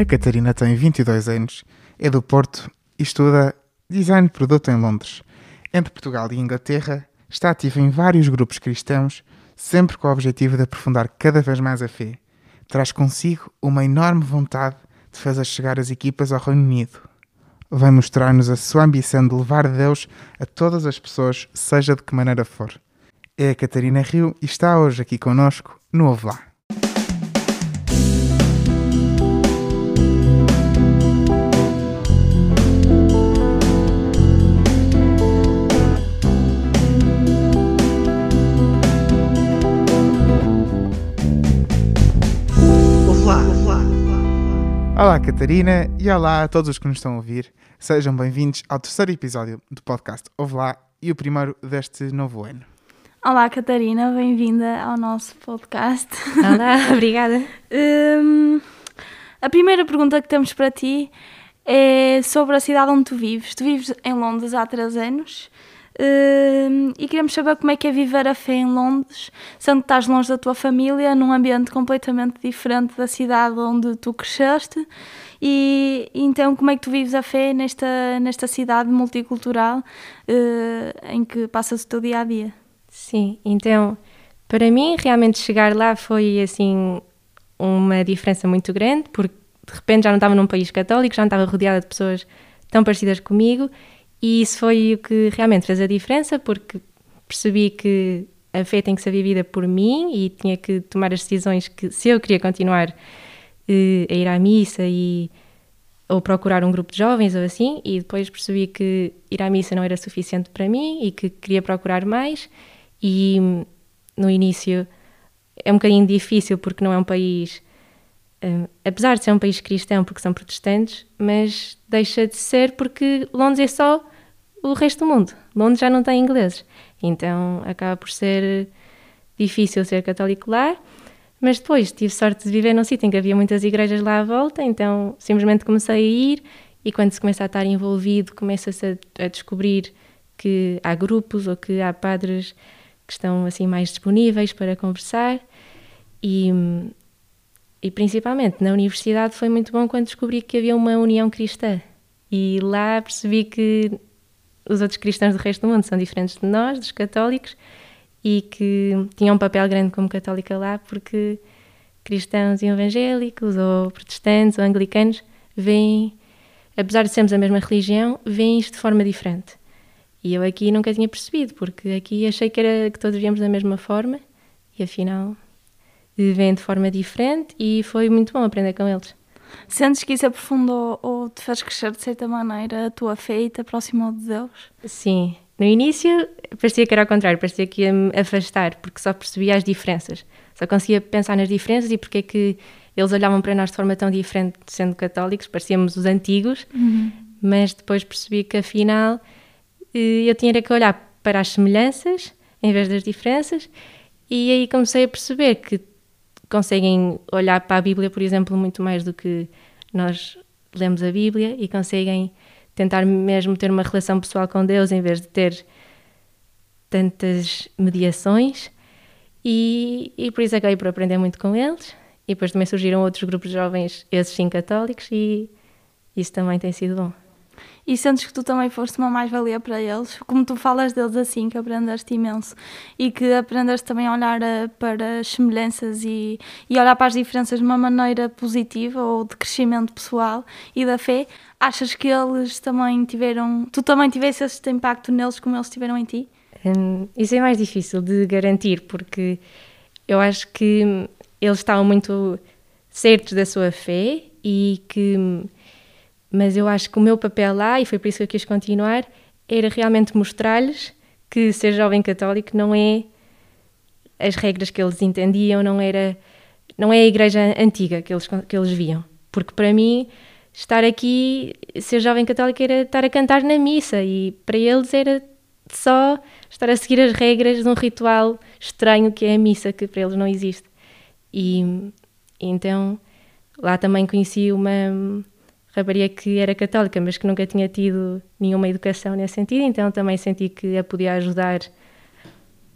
A Catarina tem 22 anos, é do Porto e estuda Design de Produto em Londres. Entre Portugal e Inglaterra, está ativa em vários grupos cristãos, sempre com o objetivo de aprofundar cada vez mais a fé. Traz consigo uma enorme vontade de fazer chegar as equipas ao Reino Unido. Vai mostrar-nos a sua ambição de levar Deus a todas as pessoas, seja de que maneira for. É a Catarina Rio e está hoje aqui conosco no Ouve Lá. Olá, Catarina, e olá a todos os que nos estão a ouvir. Sejam bem-vindos ao terceiro episódio do podcast Ouve Lá e o primeiro deste novo ano. Olá, Catarina, bem-vinda ao nosso podcast. Olá, obrigada. Hum, a primeira pergunta que temos para ti é sobre a cidade onde tu vives. Tu vives em Londres há três anos e queremos saber como é que é viver a fé em Londres, sendo que estás longe da tua família, num ambiente completamente diferente da cidade onde tu cresceste. E então, como é que tu vives a fé nesta, nesta cidade multicultural uh, em que passas o teu dia a dia? Sim, então, para mim, realmente chegar lá foi assim uma diferença muito grande, porque de repente já não estava num país católico, já não estava rodeada de pessoas tão parecidas comigo, e isso foi o que realmente fez a diferença, porque percebi que a fé tem que ser vivida por mim e tinha que tomar as decisões que, se eu queria continuar uh, a ir à missa e ou procurar um grupo de jovens ou assim, e depois percebi que ir à missa não era suficiente para mim e que queria procurar mais. E no início é um bocadinho difícil porque não é um país, uh, apesar de ser um país cristão, porque são protestantes, mas deixa de ser porque Londres é só o resto do mundo. Londres já não tem ingleses, então acaba por ser difícil ser católico lá. Mas depois tive sorte de viver num sítio em que havia muitas igrejas lá à volta, então simplesmente comecei a ir e quando se começa a estar envolvido, começa-se a, a, descobrir que há grupos ou que há padres que estão assim mais disponíveis para conversar e, e principalmente na universidade foi muito bom quando descobri que havia uma união cristã e lá percebi que os outros cristãos do resto do mundo são diferentes de nós, dos católicos, e que tinha um papel grande como católica lá, porque cristãos e evangélicos, ou protestantes, ou anglicanos, veem, apesar de sermos a mesma religião, veem isto de forma diferente. E eu aqui nunca tinha percebido, porque aqui achei que era que todos víamos da mesma forma, e afinal veem de forma diferente, e foi muito bom aprender com eles. Sentes que isso aprofundou ou te fez crescer de certa maneira a tua fé e te aproximou de Deus? Sim, no início parecia que era ao contrário, parecia que ia me afastar, porque só percebia as diferenças. Só conseguia pensar nas diferenças e porque é que eles olhavam para nós de forma tão diferente, sendo católicos, parecíamos os antigos, uhum. mas depois percebi que afinal eh, eu tinha que olhar para as semelhanças em vez das diferenças, e aí comecei a perceber que conseguem olhar para a Bíblia, por exemplo, muito mais do que nós lemos a Bíblia e conseguem tentar mesmo ter uma relação pessoal com Deus em vez de ter tantas mediações e, e por isso acabei por aprender muito com eles e depois também surgiram outros grupos de jovens, esses sim católicos e isso também tem sido bom. E sentes que tu também foste uma mais-valia para eles? Como tu falas deles assim, que aprendeste imenso e que aprendeste também a olhar eh, para as semelhanças e, e olhar para as diferenças de uma maneira positiva ou de crescimento pessoal e da fé, achas que eles também tiveram, tu também tivesse este impacto neles como eles tiveram em ti? Hum, isso é mais difícil de garantir porque eu acho que eles estavam muito certos da sua fé e que mas eu acho que o meu papel lá, e foi por isso que eu quis continuar, era realmente mostrar-lhes que ser jovem católico não é as regras que eles entendiam, não era não é a igreja antiga que eles, que eles viam. Porque para mim, estar aqui, ser jovem católico era estar a cantar na missa e para eles era só estar a seguir as regras de um ritual estranho que é a missa, que para eles não existe. E, então lá também conheci uma rapariga que era católica, mas que nunca tinha tido nenhuma educação nesse sentido, então também senti que a podia ajudar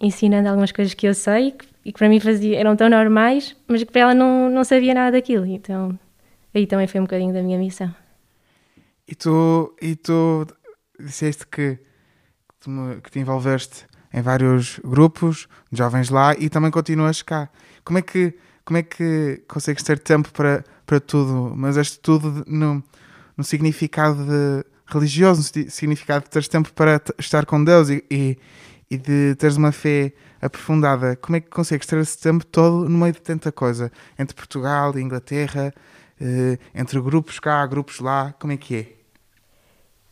ensinando algumas coisas que eu sei e que para mim fazia, eram tão normais, mas que para ela não, não sabia nada daquilo. Então aí também foi um bocadinho da minha missão. E tu, e tu disseste que, me, que te envolveste em vários grupos de jovens lá e também continuas cá. Como é que, como é que consegues ter tempo para, para tudo? Mas este tudo no, no significado religioso, no significado de teres tempo para estar com Deus e, e, e de teres uma fé aprofundada. Como é que consegues ter esse tempo todo no meio de tanta coisa? Entre Portugal e Inglaterra, eh, entre grupos cá, grupos lá, como é que é?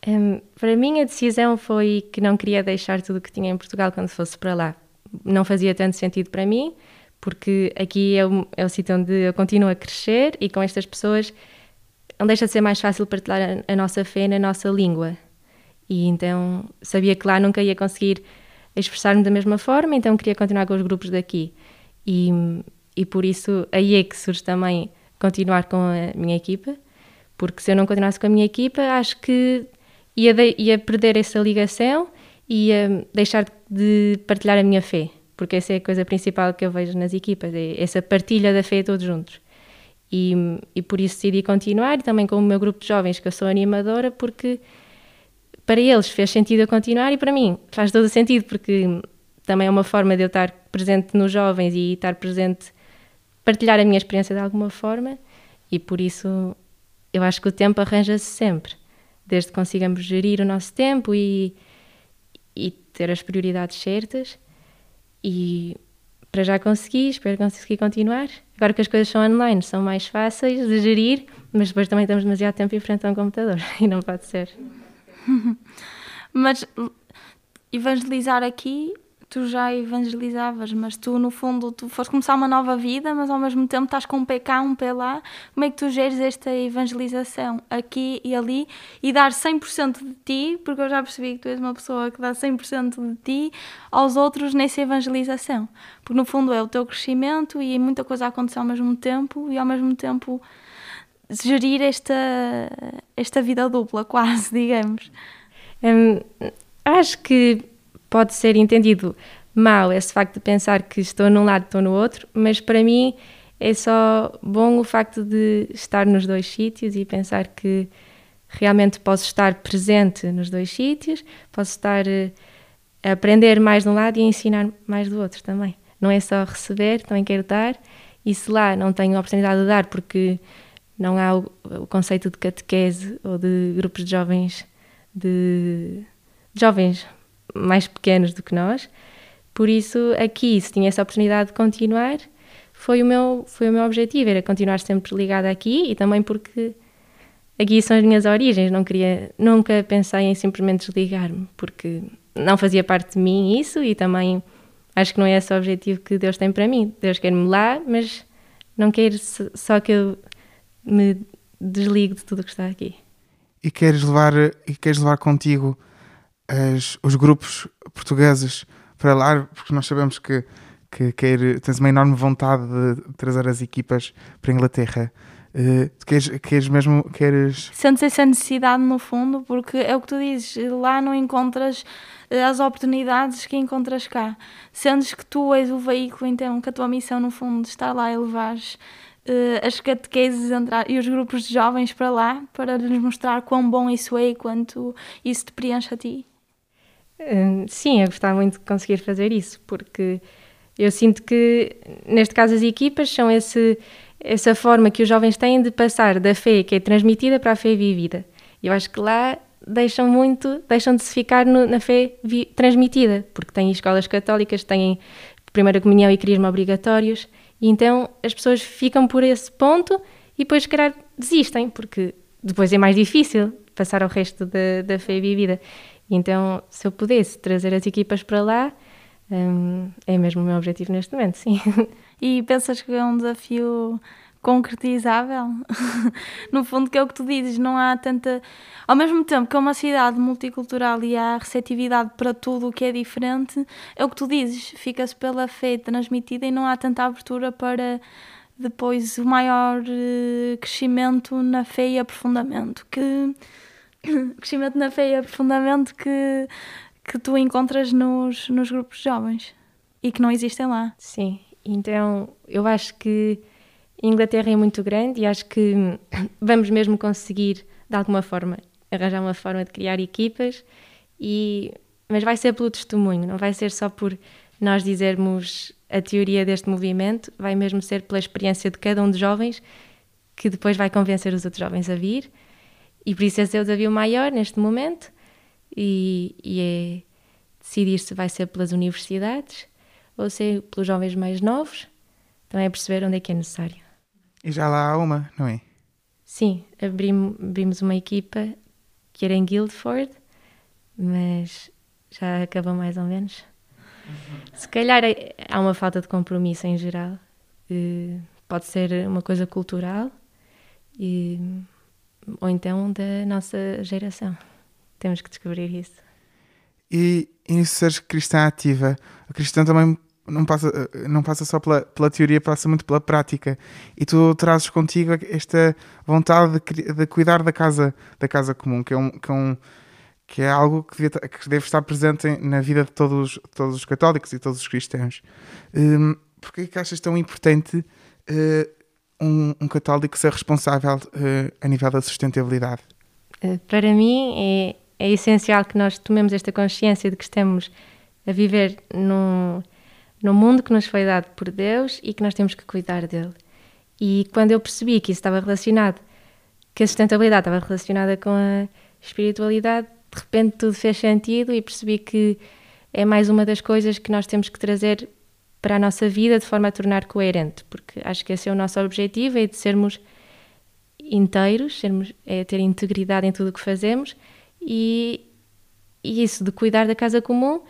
Um, para mim a decisão foi que não queria deixar tudo o que tinha em Portugal quando fosse para lá. Não fazia tanto sentido para mim, porque aqui é o, é o sítio onde eu continuo a crescer e com estas pessoas não deixa de ser mais fácil partilhar a, a nossa fé na nossa língua. E então sabia que lá nunca ia conseguir expressar-me da mesma forma, então queria continuar com os grupos daqui. E, e por isso aí é que surge também continuar com a minha equipa, porque se eu não continuasse com a minha equipa, acho que ia, de, ia perder essa ligação e ia deixar de partilhar a minha fé, porque essa é a coisa principal que eu vejo nas equipas, é essa partilha da fé todos juntos. E, e por isso decidi continuar, e também com o meu grupo de jovens, que eu sou animadora, porque para eles fez sentido eu continuar e para mim faz todo o sentido, porque também é uma forma de eu estar presente nos jovens e estar presente, partilhar a minha experiência de alguma forma, e por isso eu acho que o tempo arranja-se sempre, desde que consigamos gerir o nosso tempo e, e ter as prioridades certas. E para já consegui, espero conseguir continuar. Agora que as coisas são online, são mais fáceis de gerir, mas depois também temos demasiado tempo em frente a um computador e não pode ser. mas evangelizar aqui tu já evangelizavas, mas tu no fundo tu foste começar uma nova vida, mas ao mesmo tempo estás com um pé cá, um pé lá. Como é que tu geres esta evangelização aqui e ali e dar 100% de ti, porque eu já percebi que tu és uma pessoa que dá 100% de ti aos outros nessa evangelização. Porque no fundo é o teu crescimento e muita coisa acontece ao mesmo tempo e ao mesmo tempo gerir esta, esta vida dupla, quase, digamos. Hum, acho que pode ser entendido mal esse facto de pensar que estou num lado, estou no outro, mas para mim é só bom o facto de estar nos dois sítios e pensar que realmente posso estar presente nos dois sítios, posso estar eh, a aprender mais de um lado e a ensinar mais do outro também. Não é só receber, também quero dar, e se lá não tenho a oportunidade de dar porque não há o, conceito de catequese ou de grupos de jovens de, de jovens mais pequenos do que nós. Por isso, aqui, se tinha essa oportunidade de continuar, foi o meu, foi o meu objetivo, era continuar sempre ligada aqui e também porque aqui são as minhas origens, não queria, nunca pensei em simplesmente desligar-me, porque não fazia parte de mim isso e também acho que não é esse o objetivo que Deus tem para mim. Deus quer-me lá, mas não quer só que eu me desligue de tudo que está aqui. E queres levar, e queres levar contigo as, os grupos portugueses para lá, porque nós sabemos que, que quer, tens uma enorme vontade de trazer as equipas para a Inglaterra. Uh, queres, queres mesmo. Queres... Sentes essa necessidade no fundo, porque é o que tu dizes, lá não encontras eh, as oportunidades que encontras cá. Sentes que tu és o veículo, então, que a tua missão no fundo está lá e levares uh, as catequeses e os grupos de jovens para lá para lhes mostrar quão bom isso é e quanto isso te preenche a ti. Hum, sim, eu gostava muito de conseguir fazer isso, porque eu sinto que, neste caso, as equipas são esse, essa forma que os jovens têm de passar da fé que é transmitida para a fé vivida. Eu acho que lá deixam muito, deixam de se ficar no, na fé vi, transmitida, porque têm escolas católicas, têm primeira comunhão e crisma obrigatórios, e então as pessoas ficam por esse ponto e depois, se calhar, desistem, porque depois é mais difícil passar ao resto da, da fé vivida. Então, se eu pudesse trazer as equipas para lá, um, é mesmo o meu objetivo neste momento, sim. E pensas que é um desafio concretizável? no fundo, que é o que tu dizes, não há tanta. Ao mesmo tempo que é uma cidade multicultural e há receptividade para tudo o que é diferente, é o que tu dizes, fica-se pela fé transmitida e não há tanta abertura para depois o maior eh, crescimento na fé e aprofundamento. Que crescimento na fé e aprofundamento que, que tu encontras nos, nos grupos jovens e que não existem lá. Sim, então eu acho que a Inglaterra é muito grande e acho que vamos mesmo conseguir, de alguma forma, arranjar uma forma de criar equipas, e, mas vai ser pelo testemunho, não vai ser só por nós dizermos a teoria deste movimento, vai mesmo ser pela experiência de cada um dos jovens que depois vai convencer os outros jovens a vir. E por isso esse é o desafio maior neste momento e, e é decidir se vai ser pelas universidades ou ser pelos jovens mais novos. Também é perceber onde é que é necessário. E já lá há uma, não é? Sim, abrimos, abrimos uma equipa que era em Guildford, mas já acabou mais ou menos. Se calhar é, há uma falta de compromisso em geral. Eh, pode ser uma coisa cultural e, ou então da nossa geração. Temos que descobrir isso. E, e nisso seres cristã ativa, a cristã também não passa, não passa só pela, pela teoria, passa muito pela prática. E tu trazes contigo esta vontade de, de cuidar da casa, da casa comum, que é um, que é um que é algo que deve, que deve estar presente na vida de todos, todos os católicos e todos os cristãos. Um, Porquê que achas tão importante uh, um, um, católico ser responsável uh, a nível da sustentabilidade? Uh, para mim é, é essencial que nós tomemos esta consciência de que estamos a viver num, num mundo que nos foi dado por Deus e que nós temos que cuidar dele. E quando eu percebi que isso estava relacionado, que a sustentabilidade estava relacionada com a espiritualidade, de repente tudo fez sentido e percebi que é mais uma das coisas que nós temos que trazer para a nossa vida de forma a tornar coerente, porque acho que esse é o nosso objetivo, é de sermos inteiros, sermos, é ter integridade em tudo o que fazemos e, e isso de cuidar da casa comum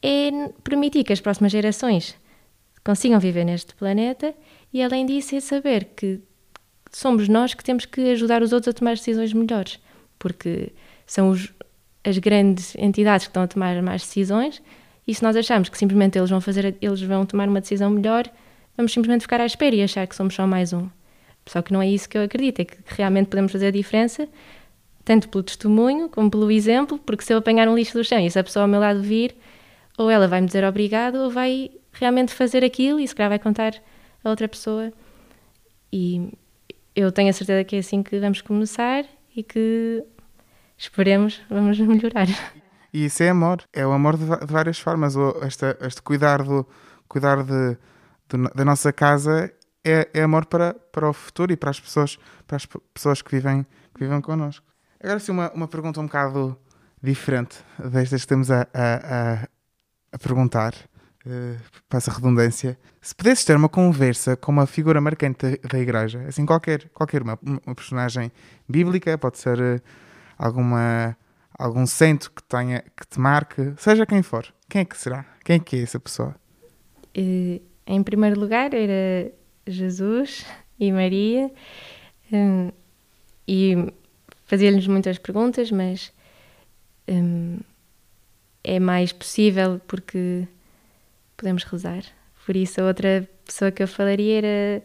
é permitir que as próximas gerações consigam viver neste planeta e além disso é saber que somos nós que temos que ajudar os outros a tomar decisões melhores, porque são os, as grandes entidades que estão a tomar mais decisões e se nós acharmos que simplesmente eles vão fazer, eles vão tomar uma decisão melhor, vamos simplesmente ficar à espera e achar que somos só mais um. Só que não é isso que eu acredito, é que realmente podemos fazer a diferença, tanto pelo testemunho como pelo exemplo, porque se eu apanhar um lixo do chão e se a pessoa ao meu lado vir, ou ela vai me dizer obrigado, ou vai realmente fazer aquilo e se calhar vai contar a outra pessoa. E eu tenho a certeza que é assim que vamos começar e que esperemos, vamos melhorar. E isso é amor, é o amor de, de várias formas. Este, este cuidar, do, cuidar de, de, da nossa casa é, é, amor para, para o futuro e para as pessoas, para as pessoas que vivem, que vivem connosco. Agora sim, uma, uma pergunta um bocado diferente destas que estamos a, a, a, a perguntar, uh, para essa redundância. Se pudesses ter uma conversa com uma figura marcante da, da igreja, assim, qualquer, qualquer uma, uma personagem bíblica, pode ser uh, alguma algum santo que tenha que te marque, seja quem for, quem é que será? Quem é que é essa pessoa? Uh, em primeiro lugar era Jesus e Maria um, e fazia-lhes muitas perguntas, mas um, é mais possível porque podemos rezar. Por isso, a outra pessoa que eu falaria era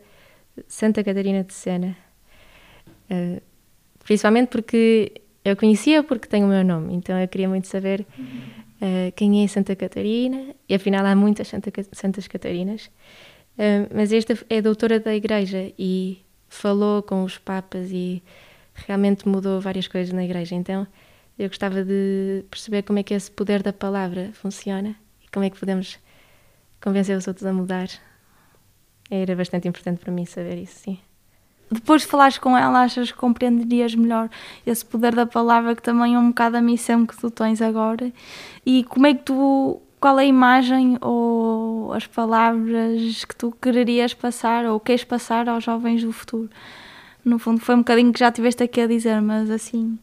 Santa Catarina de Sena. Principalmente porque eu conhecia porque tem o meu nome, então eu queria muito saber uh, quem é Santa Catarina, e afinal há muitas Santa, Santas Catarinas. Uh, mas esta é doutora da Igreja e falou com os Papas e realmente mudou várias coisas na Igreja. Então eu gostava de perceber como é que esse poder da palavra funciona e como é que podemos convencer os outros a mudar. Era bastante importante para mim saber isso, sim depois de falares com ela, achas que compreenderias melhor esse poder da palavra, que também é um bocado a missão que tu tens agora. E como é que tu. Qual é a imagem ou as palavras que tu quererias passar ou queres passar aos jovens do futuro? No fundo, foi um bocadinho que já tiveste aqui a dizer, mas assim,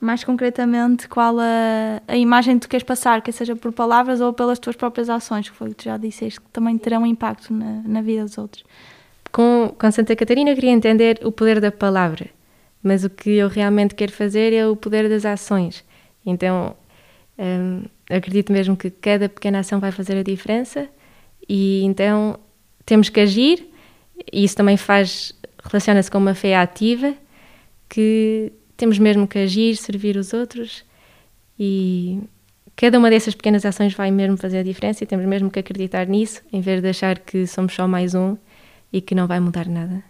mais concretamente, qual a, a imagem que tu queres passar, quer seja por palavras ou pelas tuas próprias ações, que foi o que tu já disseste, que também terão impacto na, na vida dos outros? Com, com Santa Catarina queria entender o poder da palavra, mas o que eu realmente quero fazer é o poder das ações. Então, hum, acredito mesmo que cada pequena ação vai fazer a diferença e então temos que agir e isso também faz relaciona-se com uma fé ativa que temos mesmo que agir, servir os outros e cada uma dessas pequenas ações vai mesmo fazer a diferença e temos mesmo que acreditar nisso em vez de achar que somos só mais um e que não vai mudar nada.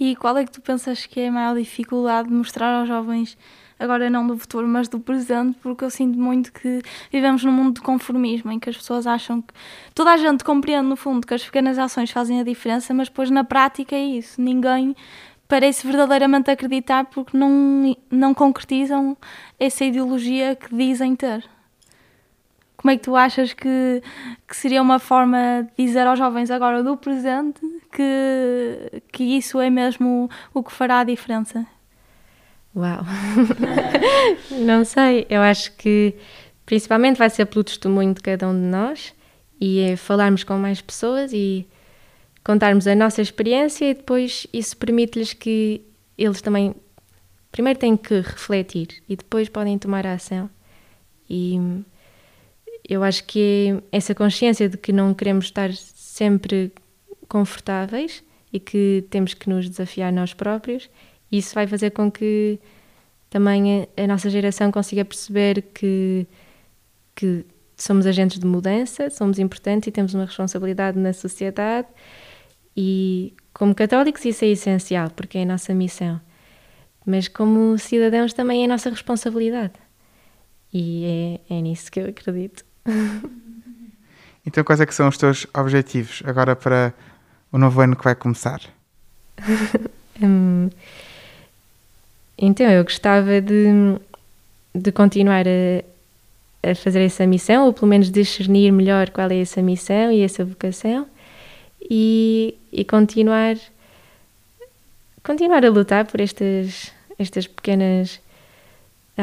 E qual é que tu pensas que é a maior dificuldade de mostrar aos jovens, agora não do futuro, mas do presente, porque eu sinto muito que vivemos num mundo de conformismo, em que as pessoas acham que. Toda a gente compreende, no fundo, que as pequenas ações fazem a diferença, mas depois na prática é isso. Ninguém parece verdadeiramente acreditar porque não, não concretizam essa ideologia que dizem ter. Como é que tu achas que, que seria uma forma de dizer aos jovens agora do presente que, que isso é mesmo o que fará a diferença? Uau! Não sei, eu acho que principalmente vai ser pelo testemunho de cada um de nós e é falarmos com mais pessoas e contarmos a nossa experiência e depois isso permite-lhes que eles também primeiro têm que refletir e depois podem tomar a ação. E eu acho que é essa consciência de que não queremos estar sempre confortáveis e que temos que nos desafiar nós próprios, isso vai fazer com que também a, nossa geração consiga perceber que, que somos agentes de mudança, somos importantes e temos uma responsabilidade na sociedade e como católicos isso é essencial porque é a nossa missão. Mas como cidadãos também é a nossa responsabilidade. E é, é nisso que eu acredito. Então, quais é que são os teus objetivos agora para o novo ano que vai começar? hum, então, eu gostava de, de continuar a, a fazer essa missão, ou pelo menos discernir melhor qual é essa missão e essa vocação, e, e continuar, continuar a lutar por estas, estas pequenas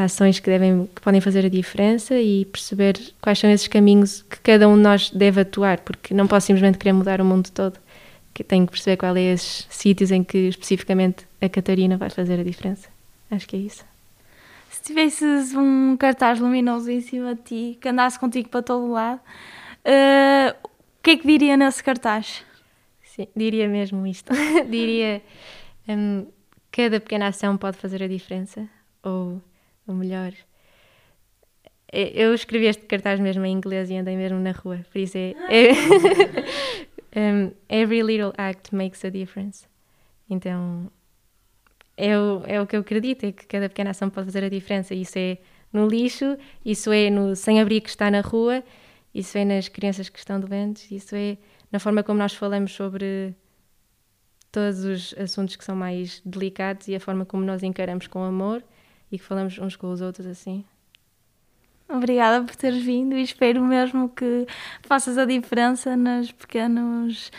ações que, devem, que podem fazer a diferença e perceber quais são esses caminhos que cada um de nós deve atuar, porque não posso simplesmente querer mudar o mundo todo. Que tenho que perceber quais é esses sítios em que especificamente a Catarina vai fazer a diferença. Acho que é isso. Se tivesses um cartaz luminoso em cima de ti, que andasse contigo para todo lado, uh, o que é que diria nesse cartaz? Sim, diria mesmo isto. diria um, cada pequena ação pode fazer a diferença, ou ou melhor. Eu escrevi este cartaz mesmo em inglês e andei mesmo na rua, por isso é. é um, every little act makes a difference. Então, é o, é o que eu acredito, é que cada pequena ação pode fazer a diferença. Isso é no lixo, isso é no sem-abrigo que está na rua, isso é nas crianças que estão doentes, isso é na forma como nós falamos sobre todos os assuntos que são mais delicados e a forma como nós encaramos com amor e que falamos uns com os outros assim. Obrigada por teres vindo e espero mesmo que faças a diferença nas pequenos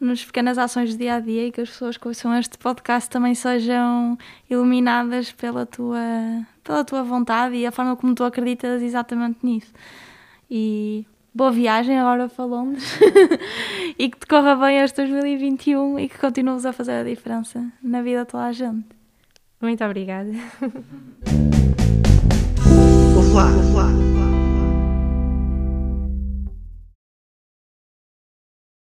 nas pequenas ações do dia a dia e que as pessoas que ouçam este podcast também sejam iluminadas pela tua, pela tua vontade e a forma como tu acreditas exatamente nisso. E boa viagem agora falando e que te corra bem este 2021 e que continues a fazer a diferença na vida de toda a gente. Muito obrigada. Olá, olá.